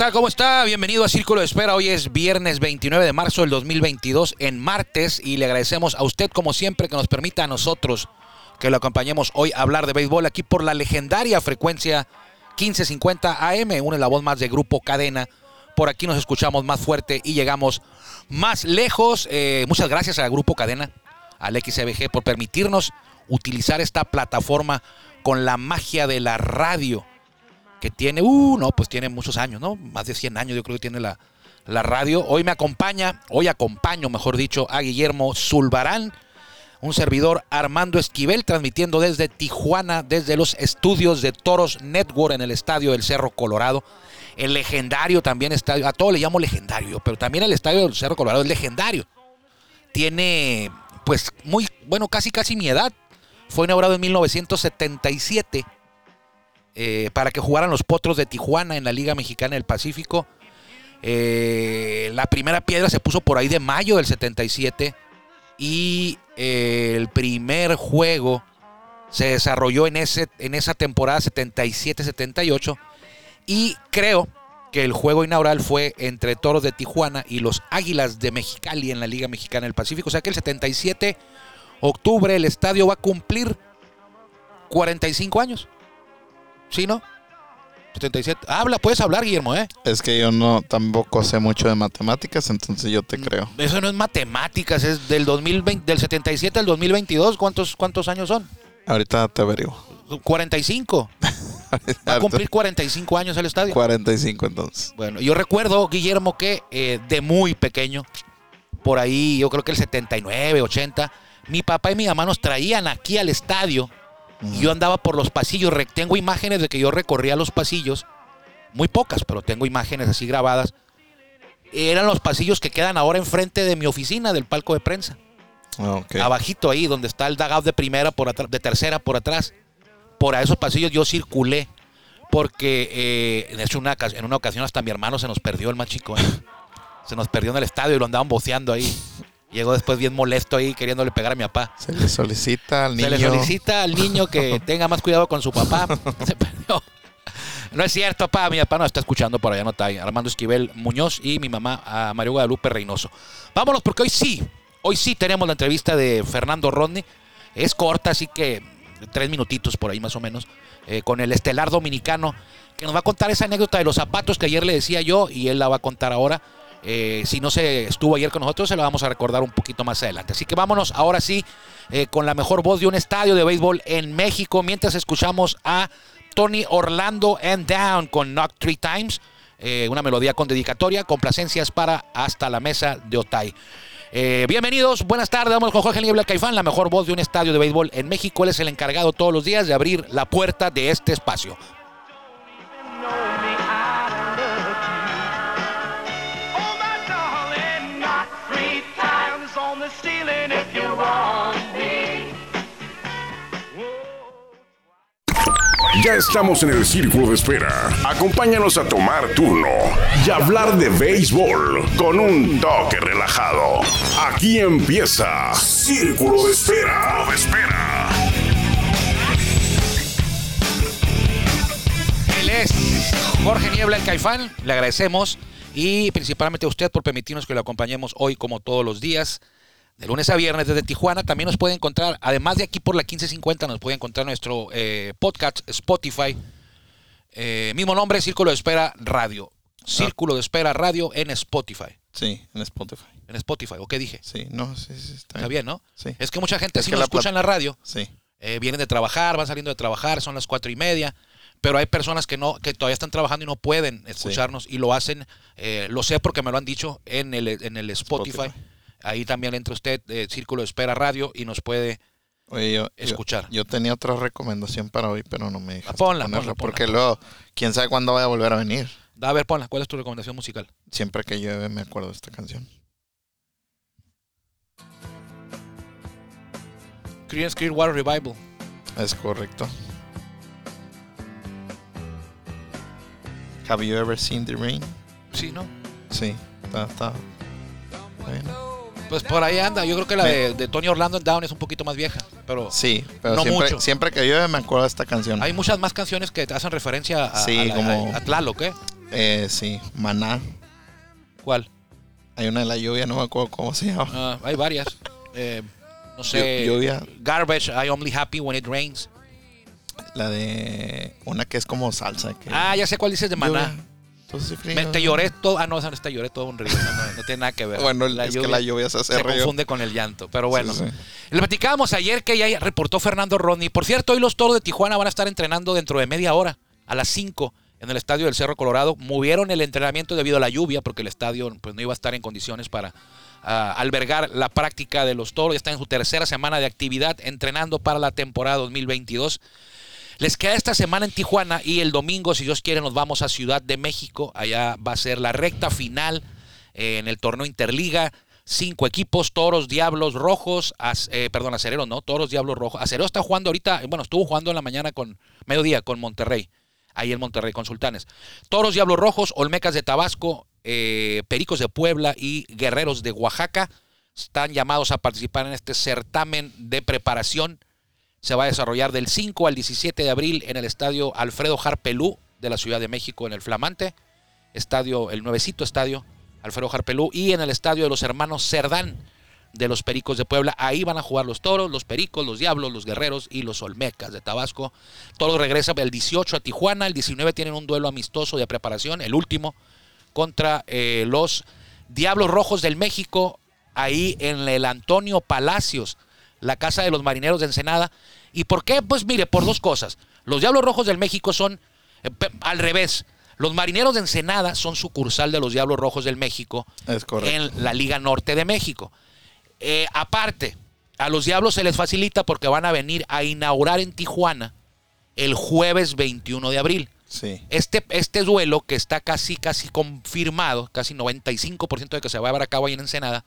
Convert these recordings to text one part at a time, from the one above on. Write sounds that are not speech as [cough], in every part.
Tal? ¿Cómo está? Bienvenido a Círculo de Espera. Hoy es viernes 29 de marzo del 2022 en martes y le agradecemos a usted como siempre que nos permita a nosotros que lo acompañemos hoy a hablar de béisbol aquí por la legendaria frecuencia 1550 AM, una la voz más de Grupo Cadena. Por aquí nos escuchamos más fuerte y llegamos más lejos. Eh, muchas gracias al Grupo Cadena, al XBG por permitirnos utilizar esta plataforma con la magia de la radio que tiene, uh, no, pues tiene muchos años, ¿no? Más de 100 años yo creo que tiene la, la radio. Hoy me acompaña, hoy acompaño, mejor dicho, a Guillermo Zulbarán, un servidor Armando Esquivel, transmitiendo desde Tijuana, desde los estudios de Toros Network en el estadio del Cerro Colorado. El legendario también estadio, a todo le llamo legendario, pero también el estadio del Cerro Colorado es legendario. Tiene, pues, muy, bueno, casi casi mi edad. Fue inaugurado en 1977 eh, para que jugaran los Potros de Tijuana en la Liga Mexicana del Pacífico. Eh, la primera piedra se puso por ahí de mayo del 77 y eh, el primer juego se desarrolló en, ese, en esa temporada 77-78 y creo que el juego inaugural fue entre Toros de Tijuana y los Águilas de Mexicali en la Liga Mexicana del Pacífico. O sea que el 77 octubre el estadio va a cumplir 45 años. ¿Sí, no? 77. Habla, puedes hablar, Guillermo, ¿eh? Es que yo no tampoco sé mucho de matemáticas, entonces yo te Mm. creo. Eso no es matemáticas, es del 2020, del 77 al 2022. ¿Cuántos, cuántos años son? Ahorita te averiguo. 45. [laughs] Va a cumplir 45 años el estadio. 45 entonces. Bueno, yo recuerdo, Guillermo, que eh, de muy pequeño, por ahí, yo creo que el 79, 80, mi papá y mi mamá nos traían aquí al estadio y yo andaba por los pasillos. Tengo imágenes de que yo recorría los pasillos, muy pocas, pero tengo imágenes así grabadas. Eran los pasillos que quedan ahora enfrente de mi oficina, del palco de prensa. Ah, ok. Abajito ahí, donde está el dugout de primera, por atrás, de tercera por atrás. Por a esos pasillos yo circulé. Porque eh, una, en una ocasión hasta mi hermano se nos perdió el más chico. ¿eh? Se nos perdió en el estadio y lo andaban boceando ahí. Llegó después bien molesto ahí queriéndole pegar a mi papá. Se le solicita al niño. Se le solicita al niño que [laughs] tenga más cuidado con su papá. [laughs] Se perdió. No es cierto, papá. Mi papá no está escuchando por allá, no está ahí. Armando Esquivel Muñoz y mi mamá, a Mario Guadalupe Reynoso. Vámonos, porque hoy sí, hoy sí tenemos la entrevista de Fernando Rodney. Es corta, así que tres minutitos por ahí más o menos, eh, con el estelar dominicano, que nos va a contar esa anécdota de los zapatos que ayer le decía yo y él la va a contar ahora. Eh, si no se estuvo ayer con nosotros, se la vamos a recordar un poquito más adelante. Así que vámonos ahora sí eh, con la mejor voz de un estadio de béisbol en México, mientras escuchamos a Tony Orlando and Down con Knock Three Times, eh, una melodía con dedicatoria, complacencias para Hasta la Mesa de Otay. Bienvenidos, buenas tardes, vamos con Jorge Niebla Caifán, la mejor voz de un estadio de béisbol en México. Él es el encargado todos los días de abrir la puerta de este espacio. Estamos en el círculo de espera. Acompáñanos a tomar turno y hablar de béisbol con un toque relajado. Aquí empieza Círculo de Espera. De espera. Él es Jorge Niebla, el Caifán. Le agradecemos y principalmente a usted por permitirnos que lo acompañemos hoy como todos los días. De lunes a viernes desde Tijuana también nos puede encontrar, además de aquí por la 1550, nos puede encontrar nuestro eh, podcast Spotify. Eh, mismo nombre, Círculo de Espera Radio. Círculo de Espera Radio en Spotify. Sí, en Spotify. En Spotify, ¿o qué dije? Sí, no, sí, sí, está, Está bien, ¿no? Sí. Es que mucha gente Es así que nos la escucha en la radio. Sí. eh, vienen de trabajar, van saliendo de trabajar, son las cuatro y media, pero hay personas que no, que todavía están trabajando y no pueden escucharnos y lo hacen, eh, lo sé porque me lo han dicho en el, en el Spotify. Spotify. Ahí también entra usted, eh, Círculo de Espera Radio, y nos puede Oye, yo, Escuchar. Yo, tenía otra recomendación para hoy, pero no me dejaste ponla, ponla, ponla. Porque luego, quién sabe cuándo vaya a volver a venir. A ver, ponla. ¿Cuál es tu recomendación musical? Siempre que llueve me acuerdo de esta canción. Creedence Clearwater Revival. Es correcto. Have you ever seen the rain? Sí, ¿no? Sí, está, está. bien. Pues por ahí anda. Yo creo que la de, de Tony Orlando en Down es un poquito más vieja. Pero Sí, pero No siempre, mucho. siempre que llueve me acuerdo de esta canción. hay muchas más canciones que te hacen referencia a, Sí, a la- como- a- Tlaloc, ¿eh? Eh, sí, Maná. ¿Cuál? Hay una de la lluvia, no me acuerdo cómo se llama. Ah, hay varias. Eh, no sé. Llu- lluvia. Garbage, I only happy when it rains. La de una que es como salsa. Que Ah, ya sé cuál dices de Maná. Lluvia, entonces frío. Me- te lloré todo. Ah, no, esa no te lloré todo un río. No, tiene nada que ver. [laughs] Bueno, es que la lluvia se hace se río. confunde con el llanto. Pero bueno. Sí, sí. Le platicábamos ayer que ya reportó Fernando Rodney. Por cierto, hoy los toros de Tijuana van a estar entrenando dentro de media hora, a las 5, en el estadio del Cerro Colorado. Movieron el entrenamiento debido a la lluvia, porque el estadio pues, no iba a estar en condiciones para ah, albergar la práctica de los toros. Ya está en su tercera semana de actividad, entrenando para la temporada 2022. Les queda esta semana en Tijuana y el domingo, si Dios quiere, nos vamos a Ciudad de México. Allá va a ser la recta final eh, en el torneo Interliga. Cinco equipos, Toros, Diablos, Rojos, Ac- eh, perdón, Acereros, ¿no? Toros, Diablos, Rojos. Acereros está jugando ahorita, bueno, estuvo jugando en la mañana con, mediodía con Monterrey, ahí en Monterrey con Sultanes. Toros, Diablos Rojos, Olmecas de Tabasco, eh, Pericos de Puebla y Guerreros de Oaxaca están llamados a participar en este certamen de preparación se va a desarrollar del 5 al 17 de abril en el estadio Alfredo Harpelú de la Ciudad de México en el Flamante, estadio, el nuevecito estadio Alfredo Harpelú y en el estadio de los hermanos Cerdán de los Pericos de Puebla. Ahí van a jugar los toros, los pericos, los diablos, los guerreros y los olmecas de Tabasco. Todos regresan el 18 a Tijuana, el 19 tienen un duelo amistoso de preparación, el último contra eh, los Diablos Rojos del México, ahí en el Antonio Palacios, la casa de los marineros de Ensenada. ¿Y por qué? Pues mire, por dos cosas. Los Diablos Rojos del México son eh, al revés. Los marineros de Ensenada son sucursal de los Diablos Rojos del México Es correcto. en la Liga Norte de México. Eh, aparte, a los Diablos se les facilita porque van a venir a inaugurar en Tijuana el jueves 21 de abril. Sí. Este, este duelo que está casi, casi confirmado, casi 95% de que se va a llevar a cabo ahí en Ensenada,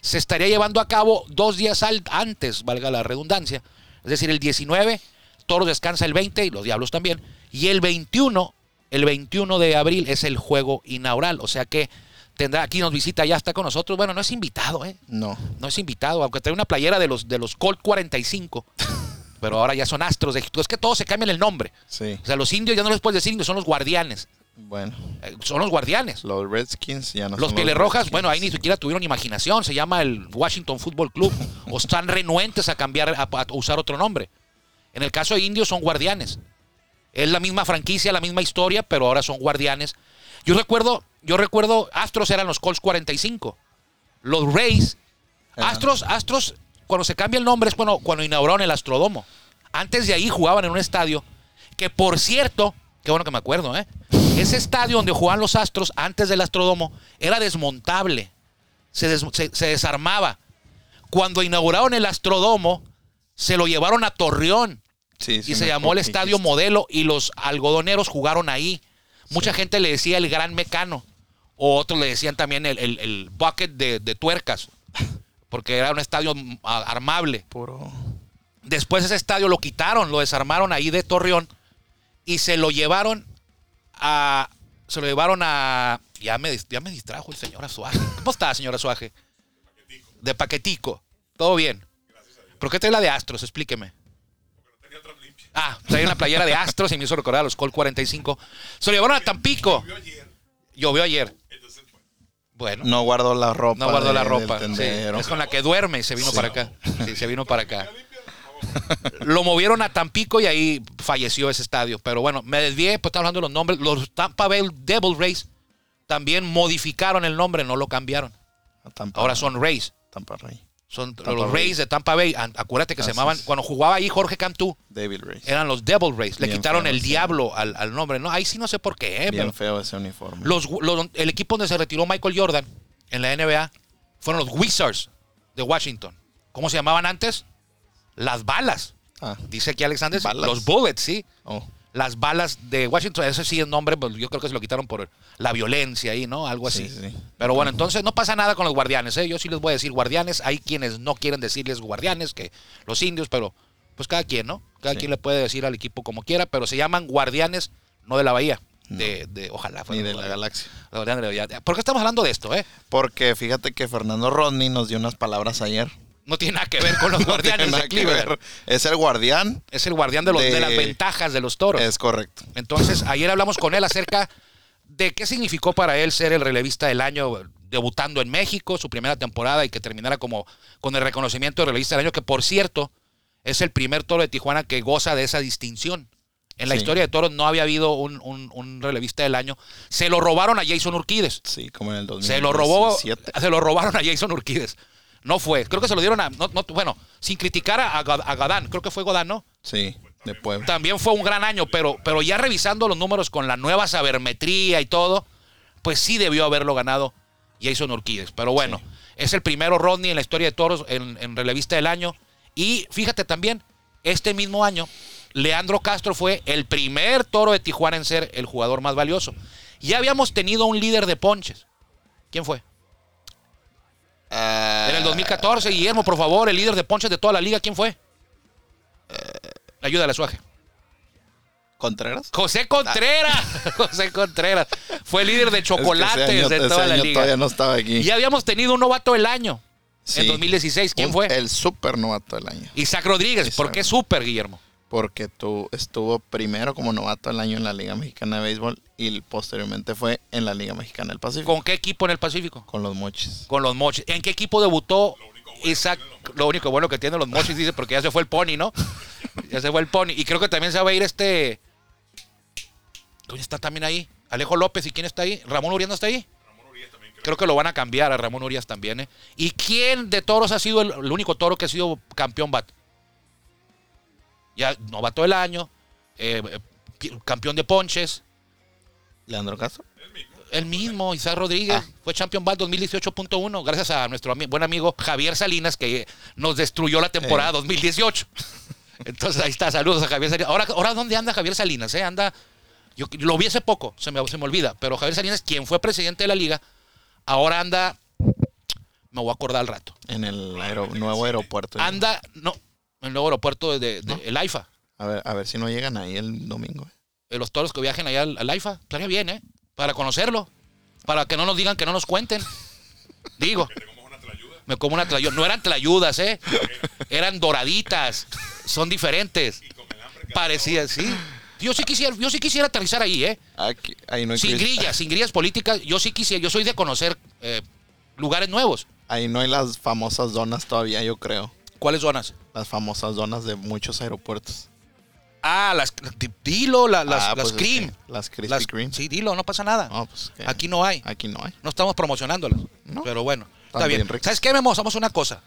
se estaría llevando a cabo dos días al- antes, valga la redundancia. Es decir, el 19, Toros descansa el 20 y los Diablos también. Y el 21, el 21 de abril es el juego inaugural. O sea que tendrá, aquí nos visita, ya está con nosotros. Bueno, no es invitado, ¿eh? No. No es invitado, aunque trae una playera de los, de los Colt 45. pero ahora ya son Astros de Egipto. Es que todos se cambian el nombre. Sí. O sea, los indios ya no les puedes decir indios, son los guardianes. Bueno. Eh, Son los guardianes. Los Redskins ya no Los son pieles rojas, Redskins. bueno, ahí ni siquiera tuvieron imaginación. Se llama el Washington Football Club. [laughs] o están renuentes a cambiar, a, a usar otro nombre. En el caso de indios son guardianes. Es la misma franquicia, la misma historia, pero ahora son guardianes. Yo recuerdo, yo recuerdo, Astros eran los Colts 45. Los Rays, Astros, Astros, cuando se cambia el nombre es cuando, cuando inauguraron el Astrodomo. Antes de ahí jugaban en un estadio que, por cierto, qué bueno que me acuerdo, ¿eh? Ese estadio donde jugaban los Astros antes del Astrodomo era desmontable. Se, des- se- se desarmaba. Cuando inauguraron el Astrodomo, se lo llevaron a Torreón Sí, sí y se llamó el Estadio. Modelo y los algodoneros jugaron ahí. Mucha gente le decía el Gran Mecano. O otros le decían también el, el- el bucket de, de tuercas. Porque era un estadio armable. Puro. Después ese estadio lo quitaron, lo desarmaron ahí de Torreón y se lo llevaron a. Se lo llevaron a. Ya me, ya me distrajo el señor Azuaje. ¿Cómo está, señor Azuaje? De paquetico. Todo bien. ¿Por qué trae la de Astros? Explíqueme. Ah, trae una playera de Astros y me hizo recordar a los Col 45. Se lo llevaron a Tampico. Llovió ayer. Bueno. No guardó la ropa. No guardó la ropa. sí. es con la que duerme y se vino para acá. Sí, se vino para acá. Lo movieron a Tampico y ahí falleció ese estadio. Pero bueno, me desvié, pues estaba hablando de los nombres. Los Tampa Bay Devil Rays también modificaron el nombre, no lo cambiaron. Tampa, Ahora son Rays. Tampa Rey. Son Tampa los. Rays de Tampa Bay. Acuérdate que se llamaban, cuando jugaba ahí Jorge Cantú, David Rey. eran los Devil Rays. Le Bien quitaron feo, el sí. diablo al, al nombre. No, ahí sí no sé por qué. eh, Bien pero- feo ese uniforme. los, los- el equipo donde se retiró Michael Jordan en la NBA fueron los Wizards de Washington. ¿Cómo se llamaban antes? Las balas. Ah, Dice aquí Alexander. Balas. Los Bullets, sí. oh. las balas de Washington, ese sí es nombre, pues yo creo que se lo quitaron por la violencia ahí, ¿no? Algo así. Sí, sí. Pero bueno, entonces no pasa nada con los guardianes, ¿eh? Yo sí les voy a decir guardianes, hay quienes no quieren decirles guardianes, que los indios, pero pues cada quien, ¿no? Cada Sí. quien le puede decir al equipo como quiera, pero se llaman guardianes, no de la bahía, de, de ojalá. Ni de la galaxia. La. ¿Por qué estamos hablando de esto, eh? Porque fíjate que Fernando Rodney nos dio unas palabras ayer. No tiene nada que ver con los [laughs] No guardianes de Cleveland. Es el guardián. Es el guardián de, los, de... De- las ventajas de los toros. Es correcto. Entonces, ayer hablamos con él acerca de qué significó para él ser el relevista del año, debutando en México, su primera temporada y que terminara como con el reconocimiento de relevista del año, que por cierto, es el primer toro de Tijuana que goza de esa distinción. En la Sí. historia de toros no había habido un, un- un relevista del año. Se lo robaron a Jason Urquides. Sí, como en el 2017. Se lo robó, se lo robaron a Jason Urquides. No fue. Creo que se lo dieron a. no- no- bueno, sin criticar a, a- a Gadán. Creo que fue Godán, ¿no? Sí, de Puebla. También fue un gran año, pero, pero ya revisando los números con la nueva sabermetría y todo, pues sí debió haberlo ganado Jason Urquides. Pero bueno, es el primero Rodney en la historia de toros en, en relevista del año. Y fíjate también, este mismo año, Leandro Castro fue el primer toro de Tijuana en ser el jugador más valioso. Ya habíamos tenido un líder de ponches. ¿Quién fue? Ah, En el 2014, Guillermo, por favor, el líder de ponches de toda la liga, ¿quién fue? Ayúdale, Suaje. ¿Contreras? José Contreras. [laughs] José Contreras. Fue líder de [laughs] Es que ese chocolates año- de toda la liga. todavía no estaba aquí. Y ya habíamos tenido un novato del año en Sí. 2016. ¿Quién Un- fue? El super novato del año. Isaac Rodríguez. ¿Por qué súper, Guillermo? Porque tú estuvo primero como novato del año en la Liga Mexicana de Béisbol y posteriormente fue en la Liga Mexicana del Pacífico. ¿Con qué equipo en el Pacífico? Con los mochis. Con los Mochis. ¿En qué equipo debutó Isaac? Lo único bueno que tiene los Mochis, dice, porque ya se fue el Pony, ¿no? ya se fue el Pony. Y creo que también se va a ir este. ¿Quién está también ahí? Alejo López. ¿Y quién está ahí? ¿Ramón Urias no está ahí? Creo que lo van a cambiar a Ramón Urias también, ¿eh? ¿Y quién de toros ha sido el, el único toro que ha sido campeón bat? Ya, novato del año, eh, eh, campeón de ponches, Leandro Castro. el mismo, Isaac Rodríguez, Ah. fue Champion Ball 2018.1, gracias a nuestro ami- buen amigo Javier Salinas, que nos destruyó la temporada Eh. 2018. Entonces ahí está, saludos a Javier Salinas. Ahora, ahora ¿dónde anda Javier Salinas? eh? Anda, yo lo vi hace poco, se me, se me olvida, pero Javier Salinas, quien fue presidente de la liga, ahora anda, me voy a acordar al rato, En el nuevo aeropuerto. anda, no, el nuevo aeropuerto de, de- de- ¿No? el AIFA. A ver, a ver si no llegan ahí el domingo. eh. de los toros que viajen allá al, al AIFA. Estaría bien, ¿eh? Para conocerlo. Para que no nos digan que no nos cuenten. [laughs] Digo. Me como una tlayuda. No eran tlayudas, ¿eh? Eran doraditas. Son diferentes. Parecía, sí. Yo sí quisiera, yo sí quisiera aterrizar ahí, ¿eh? Aquí, ahí no hay Sin grillas, sin grillas políticas. Yo sí quisiera, yo soy de conocer eh, lugares nuevos. Ahí no hay las famosas donas todavía, yo creo. ¿Cuáles zonas? Las famosas donas de muchos aeropuertos. Ah, las, di- dilo, la- las, Ah, las pues es cream. que las Krispy Las- Kreme. Sí, dilo, no pasa nada. No, pues. Aquí no hay. Aquí no hay. No estamos promocionándolas. No. Pero bueno, está bien. ¿Sabes qué, Memo? Hacemos una cosa.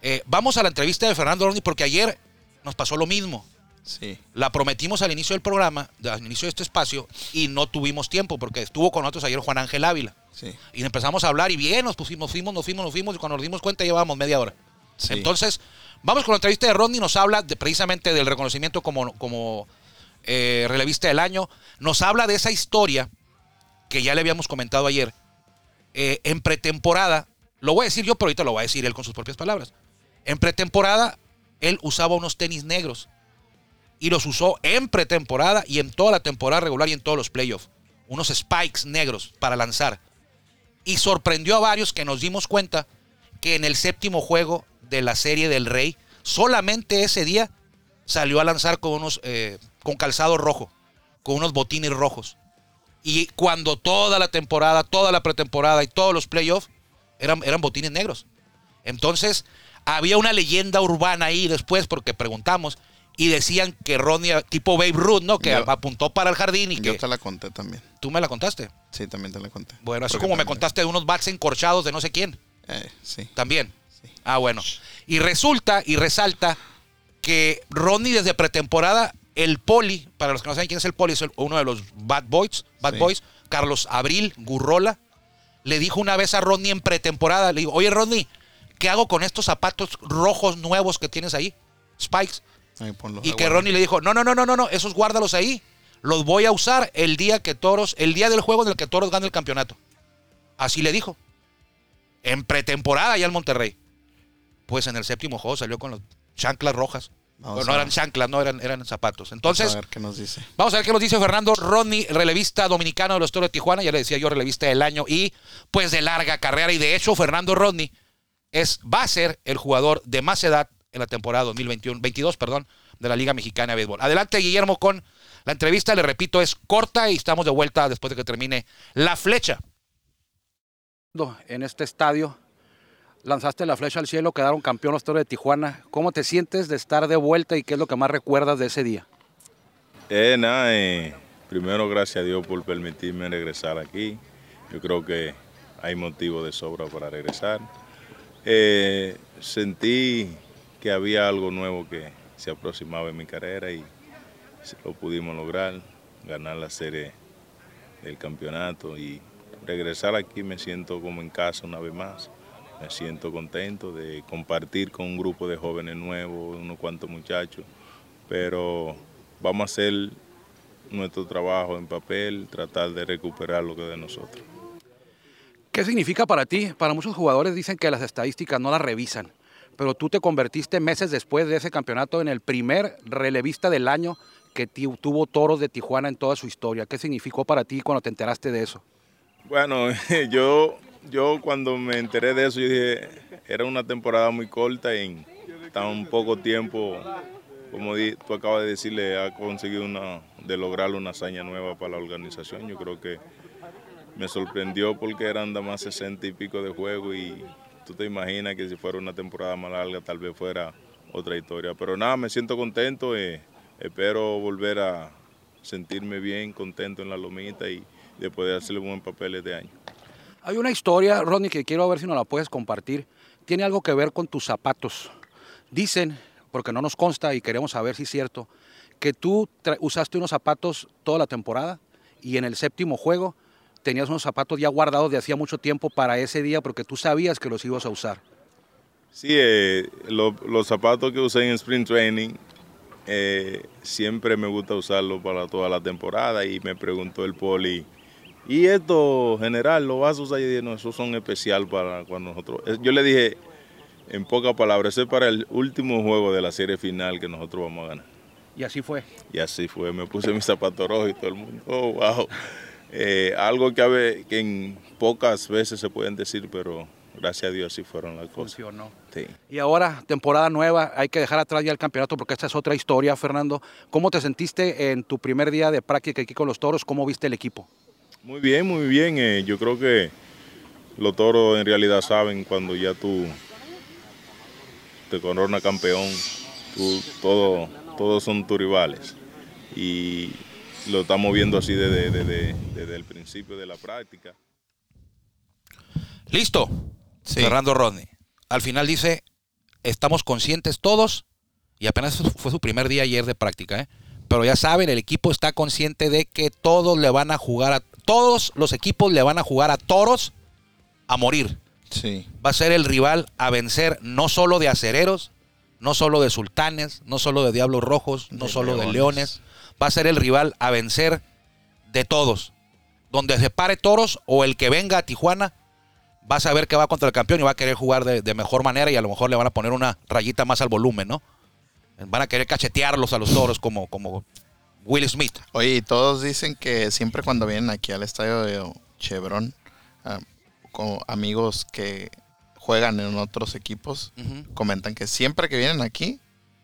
Eh, vamos a la entrevista de Fernando Rodney porque ayer nos pasó lo mismo. Sí. La prometimos al inicio del programa, al inicio de este espacio, y no tuvimos tiempo porque estuvo con nosotros ayer Juan Ángel Ávila. Sí. Y empezamos a hablar y bien, nos pusimos, nos fuimos, nos fuimos, nos fuimos, y cuando nos dimos cuenta llevábamos media hora. Sí. Entonces, vamos con la entrevista de Rodney, nos habla precisamente del reconocimiento como, como eh, relevista del año, nos habla de esa historia que ya le habíamos comentado ayer, eh, en pretemporada, lo voy a decir yo, pero ahorita lo va a decir él con sus propias palabras. En pretemporada, él usaba unos tenis negros y los usó en pretemporada y en toda la temporada regular y en todos los playoffs. Unos spikes negros para lanzar. Y sorprendió a varios que nos dimos cuenta que en el séptimo juego de la serie del Rey, solamente ese día salió a lanzar con unos eh, con calzado rojo, con unos botines rojos. Y cuando toda la temporada, toda la pretemporada y todos los playoffs eran, eran botines negros. Entonces, había una leyenda urbana ahí después, porque preguntamos, y decían que Ronnie, tipo Babe Ruth, ¿no? Que Yo- apuntó para el jardín y Yo que. te la conté también. Tú me la contaste. Sí, también te la conté. Bueno, así Porque como me contaste de unos bats encorchados de no sé quién. Eh, sí. También. Sí. Ah, bueno. Y resulta y resalta que Ronnie desde pretemporada, el poli, para los que no saben quién es el poli, es el- uno de los Bad Boys, Bad Sí. Boys, Carlos Abril Gurrola, le dijo una vez a Ronnie en pretemporada, le digo, oye Ronnie, ¿qué hago con estos zapatos rojos nuevos que tienes ahí? Spikes. Y que. Ronnie le dijo, no, no, no, no, no, no, esos guárdalos ahí. los voy a usar el día que Toros, el día del juego en el que Toros gane el campeonato. Así le dijo. En pretemporada ya el Monterrey. Pues en el séptimo juego salió con las chanclas rojas. Vamos Bueno, no eran chanclas, no eran, eran zapatos. Vamos Entonces, a ver qué nos dice. Vamos a ver qué nos dice Fernando Rodney, relevista dominicano de los Toros de Tijuana. Ya le decía yo, relevista del año y pues de larga carrera. Y de hecho, Fernando Rodney es, va a ser el jugador de más edad en la temporada 2021, 22, perdón, de la Liga Mexicana de Béisbol. Adelante, Guillermo, con la entrevista. Le repito, es corta y estamos de vuelta después de que termine la flecha. en este estadio. Lanzaste la flecha al cielo, quedaron campeón los Toros de Tijuana. ¿Cómo te sientes de estar de vuelta y qué es lo que más recuerdas de ese día? Eh, nada, eh, primero gracias a Dios por permitirme regresar aquí. Yo creo que hay motivo de sobra para regresar. Eh, sentí que había algo nuevo que se aproximaba en mi carrera y lo pudimos lograr, ganar la serie del campeonato y regresar aquí me siento como en casa una vez más. Me siento contento de compartir con un grupo de jóvenes nuevos, unos cuantos muchachos, pero vamos a hacer nuestro trabajo en papel, tratar de recuperar lo que es de nosotros. ¿Qué significa para ti? Para muchos jugadores dicen que las estadísticas no las revisan, pero tú te convertiste meses después de ese campeonato en el primer relevista del año que tuvo Toros de Tijuana en toda su historia. ¿Qué significó para ti cuando te enteraste de eso? Bueno, [laughs] yo, yo cuando me enteré de eso, yo dije, era una temporada muy corta y en tan poco tiempo, como tú acabas de decirle, ha conseguido una, de lograr una hazaña nueva para la organización. Yo creo que me sorprendió porque eran nada más 60 y pico de juego y tú te imaginas que si fuera una temporada más larga tal vez fuera otra historia. Pero nada, me siento contento, eh, espero volver a sentirme bien, contento en la lomita y de poder hacerle un buen papel este año. Hay una historia, Rodney, que quiero ver si nos la puedes compartir. Tiene algo que ver con tus zapatos. Dicen, porque no nos consta y queremos saber si es cierto, que tú usaste unos zapatos toda la temporada y en el séptimo juego tenías unos zapatos ya guardados de hacía mucho tiempo para ese día porque tú sabías que los ibas a usar. Sí, eh, lo- los zapatos que usé en Spring Training eh, siempre me gusta usarlos para toda la temporada y me preguntó el poli, ¿y esto general lo vas a usar? Y yo dije, no, esos son especial para cuando nosotros... eh, Yo le dije, en pocas palabras, eso es para el último juego de la serie final que nosotros vamos a ganar. Y así fue. Y así fue, me puse mis zapatos rojos y todo el mundo, oh, wow. Eh, algo que, a ve- que en pocas veces se pueden decir, pero gracias a Dios así fueron las cosas. Funcionó. Sí. Y ahora, temporada nueva, hay que dejar atrás ya el campeonato porque esta es otra historia, Fernando. ¿Cómo te sentiste en tu primer día de práctica aquí con los toros? ¿Cómo viste el equipo? Muy bien, muy bien. eh, yo creo que los toros en realidad saben cuando ya tú te coronas campeón, tú, todo, todos son tus rivales. Y lo estamos viendo así desde, desde- desde el principio de la práctica. Listo. Sí. Fernando Rodney. Al final dice, estamos conscientes todos, y apenas fue su primer día ayer de práctica, ¿eh? pero ya saben, el equipo está consciente de que todos le van a jugar a, todos los equipos le van a jugar a toros a morir. Sí. Va a ser el rival a vencer no solo de acereros, no solo de sultanes, no solo de diablos rojos, no De solo de leones. leones. Va a ser el rival a vencer de todos. Donde se pare toros o el que venga a Tijuana va a saber que va contra el campeón y va a querer jugar de, de mejor manera y a lo mejor le van a poner una rayita más al volumen, ¿no? Van a querer cachetearlos a los toros como, como Will Smith. Oye, y todos dicen que siempre cuando vienen aquí al estadio de Chevron, con amigos que juegan en otros equipos, comentan que siempre que vienen aquí,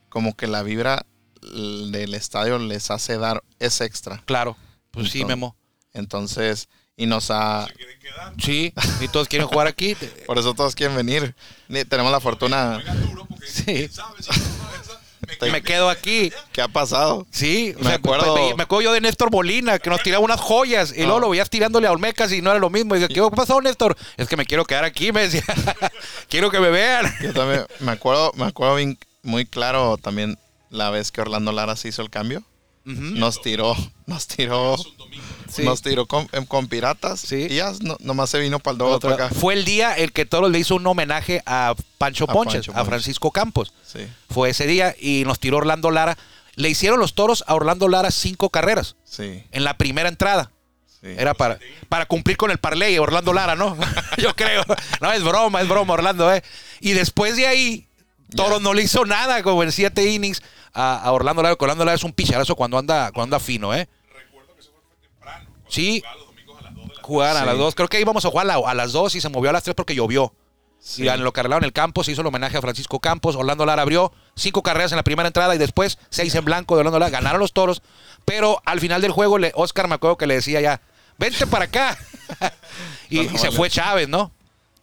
como que la vibra del estadio les hace dar ese extra. Claro, pues sí, Entonces- Memo. Entonces, y nos ha... Sí, y todos quieren jugar aquí. [laughs] Por eso todos quieren venir. Ni- Tenemos la fortuna... Sí. Me quedo aquí. ¿Qué ha pasado? Sí, o Me sea, acuerdo- me, me acuerdo yo de Néstor Molina, que nos tiraba unas joyas y luego No. lo veías tirándole a Olmecas y no era lo mismo. Y dice, ¿qué pasó, Néstor? Es que me quiero quedar aquí, me decía. [laughs] quiero que me vean. Yo también me acuerdo, me acuerdo bien, muy claro también la vez que Orlando Lara se hizo el cambio. Nos tiró, nos tiró, Sí. nos tiró con, em, con piratas. Sí. Y ya no- nomás se vino para el doble acá. Fue el día el que Toros le hizo un homenaje a Pancho A Ponches, Pancho a. Francisco Campos. Sí. Fue ese día y nos tiró Orlando Lara. le hicieron los toros a Orlando Lara cinco carreras Sí, en la primera entrada. sí. Era para, para cumplir con el parlay, Orlando Lara, ¿no? [laughs] Yo creo. No, es broma, es broma, Orlando, ¿eh? Y después de ahí, Toro no le hizo nada como en siete innings a, a Orlando Lara. Orlando Lara es un picharazo cuando anda, cuando anda fino, ¿eh? Sí. Jugaban a las dos. Creo que íbamos a jugar a, la- a las dos y se movió a las tres porque llovió. Sí. Y en lo que arreglaron el campo se hizo el homenaje a Francisco Campos. Orlando Lara abrió cinco carreras en la primera entrada y después seis en blanco de Orlando Lara. Ganaron los toros. Pero al final del juego, Oscar me acuerdo que le decía ya, vente para acá. [laughs] y, No, y se vale. fue Chávez, ¿no?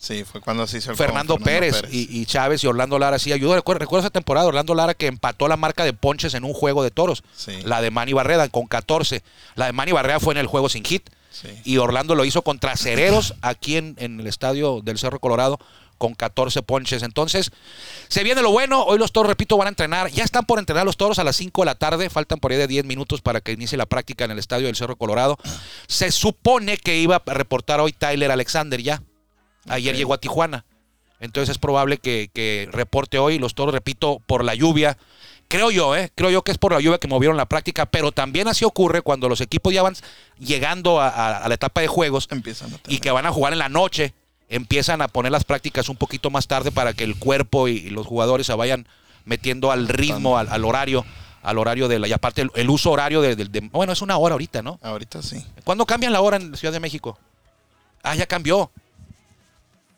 Sí, fue cuando se hizo el Fernando, Pérez, Y, y Chávez y Orlando Lara sí ayudó. Recuerdo, recuerdo esa temporada, Orlando Lara que empató la marca de ponches en un juego de toros. Sí. La de Manny Barreda con 14. La de Manny Barreda fue en el juego sin hit. Sí. Y Orlando lo hizo contra Cereros aquí en, en el estadio del Cerro Colorado con 14 ponches. Entonces, se viene lo bueno. Hoy los toros, repito, van a entrenar. Ya están por entrenar los toros a las 5 de la tarde. Faltan por ahí de 10 minutos para que inicie la práctica en el estadio del Cerro Colorado. Se supone que iba a reportar hoy Tyler Alexander ya. Ayer llegó a Tijuana. Entonces es probable que, que reporte hoy. Los toros, repito, por la lluvia. Creo yo, ¿eh? Creo yo que es por la lluvia que movieron la práctica, pero también así ocurre cuando los equipos ya van llegando a, a- a la etapa de juegos Empiezan a y que van a jugar en la noche, empiezan a poner las prácticas un poquito más tarde para que el cuerpo y, y los jugadores se vayan metiendo al ritmo, al, al horario, al horario de la. Y aparte el, el uso horario de, de- de- Bueno, es una hora ahorita, ¿no? Ahorita sí. ¿Cuándo cambian la hora en Ciudad de México? Ah, ya cambió.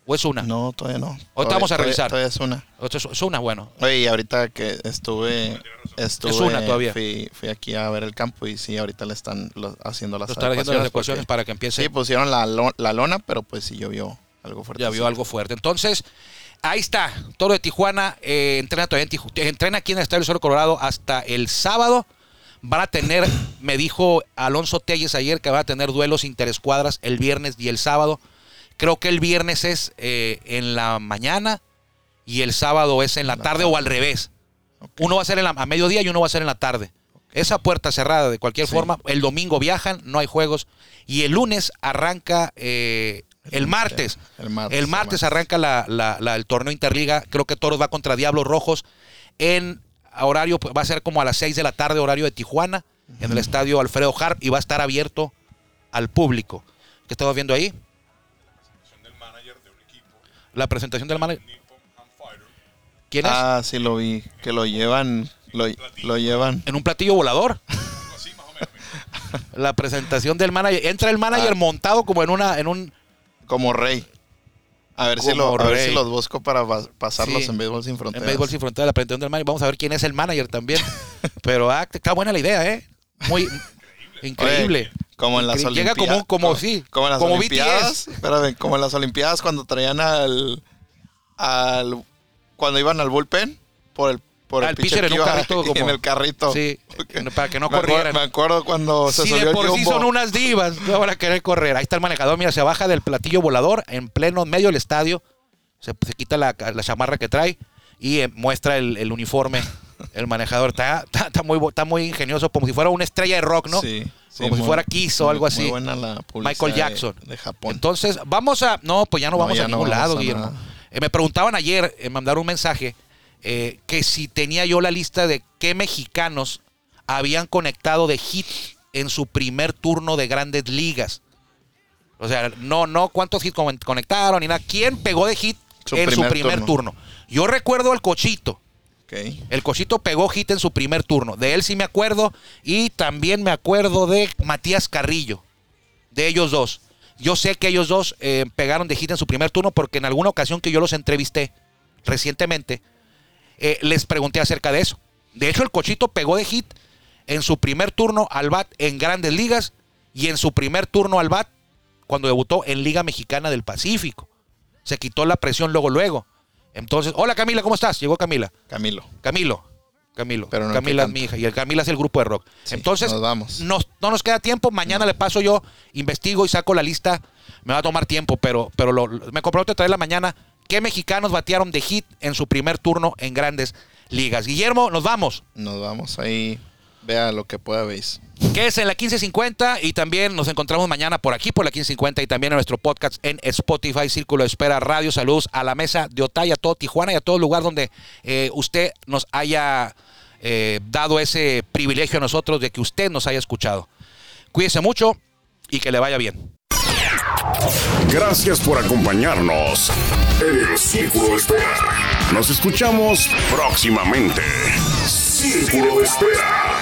¿O es una? No, todavía no. Ahorita vamos a revisar. Todavía es una. ¿O es, una, bueno. Oye, y ahorita que estuve, estuve Es una todavía. Fui, fui aquí a ver el campo y sí, ahorita le están lo- haciendo las están haciendo las ecuaciones para que empiece. Sí, pusieron la, la lona, pero pues sí llovió algo fuerte. Vio algo fuerte. Entonces, ahí está. Toro de Tijuana eh, entrena todavía en Tiju- entrena aquí en el Estadio del Cerro Colorado hasta el sábado. Van a tener, me dijo Alonso Telles ayer, que van a tener duelos interescuadras el viernes y el sábado. Creo que el viernes es eh, en la mañana y el sábado es en la La tarde tarde. o al revés. Uno va a ser en la- a mediodía y uno va a ser en la tarde. Esa puerta cerrada de cualquier Sí. forma. El domingo viajan, no hay juegos. Y el lunes arranca eh, el martes. El martes. El martes arranca la- la- la- el torneo Interliga. Creo que Toros va contra Diablos Rojos en horario, va a ser como a las 6 de la tarde, horario de Tijuana, en el estadio Alfredo Harp y va a estar abierto al público. ¿Qué estamos viendo ahí? La presentación del manager. ¿Quién es? Ah, sí lo vi. Que lo llevan, lo, lo llevan. En un platillo volador. La presentación del manager. Entra el manager Ah. montado como en una, en un. Como rey. A ver, si, lo, a ver si los busco para pa- pasarlos Sí. en Béisbol Sin En Fronteras. béisbol sin frontera, la presentación del manager. Vamos a ver quién es el manager también. [laughs] Pero ah, está buena la idea, ¿eh? Muy [laughs] increíble. Oye, como en las Increíble. Olimpiadas. Llega como, como, sí. Como en las como Olimpiadas. Espérame, como en las Olimpiadas cuando traían al. al cuando iban al bullpen por el. Por el Al pitcher en un carrito [laughs] como- En el carrito. Sí, para que no me acuerdo- corrieran. Me acuerdo cuando se Si subió de el por sí son unas divas, no van a querer correr. Ahí está el manejador, mira, se baja del platillo volador en pleno medio del estadio, se, se quita la, la chamarra que trae y eh, muestra el, el uniforme. El manejador está, está, está muy, está muy ingenioso, como si fuera una estrella de rock, ¿no? Sí, sí, como si fuera Kiss o algo así. Muy buena la publicidad Michael Jackson. De, Japón. Entonces, vamos a. No, pues ya no No, vamos ya a no ningún vamos lado, a Guillermo. Eh, me preguntaban ayer, eh, mandaron un mensaje, eh, que si tenía yo la lista de qué mexicanos habían conectado de hit en su primer turno de grandes ligas. O sea, no, no cuántos hits con- conectaron ni nada. ¿Quién pegó de hit Su en su primer primer turno. turno? Yo recuerdo al Cochito. El Cochito pegó hit en su primer turno. De él sí me acuerdo. Y también me acuerdo de Matías Carrillo. De ellos dos. Yo sé que ellos dos eh, pegaron de hit en su primer turno porque en alguna ocasión que yo los entrevisté recientemente, eh, les pregunté acerca de eso. De hecho, el Cochito pegó de hit en su primer turno al bat en grandes ligas y en su primer turno al bat cuando debutó en Liga Mexicana del Pacífico. Se quitó la presión luego, luego. Entonces, hola Camila, ¿cómo estás? Llegó Camila. Camilo. Camilo. Camilo. Pero no Camila es mi hija y el Camila es el grupo de rock. Sí, Entonces, nos vamos. nos- no nos queda tiempo. Mañana le paso yo, investigo y saco la lista. Me va a tomar tiempo, pero, pero lo- me comprometo a traer la mañana. ¿Qué mexicanos batearon de hit en su primer turno en grandes ligas? Guillermo, nos vamos. Nos vamos ahí. Vea lo que pueda veis. Que es en la 1550 y también nos encontramos mañana por aquí por la 1550 y también en nuestro podcast en Spotify, Círculo de Espera, Radio Saludos, a la mesa de Otay, a todo Tijuana y a todo lugar donde eh, usted nos haya eh, dado ese privilegio a nosotros de que usted nos haya escuchado. Cuídese mucho y que le vaya bien. Gracias por acompañarnos en el Círculo de Espera. Nos escuchamos próximamente. Círculo de Espera.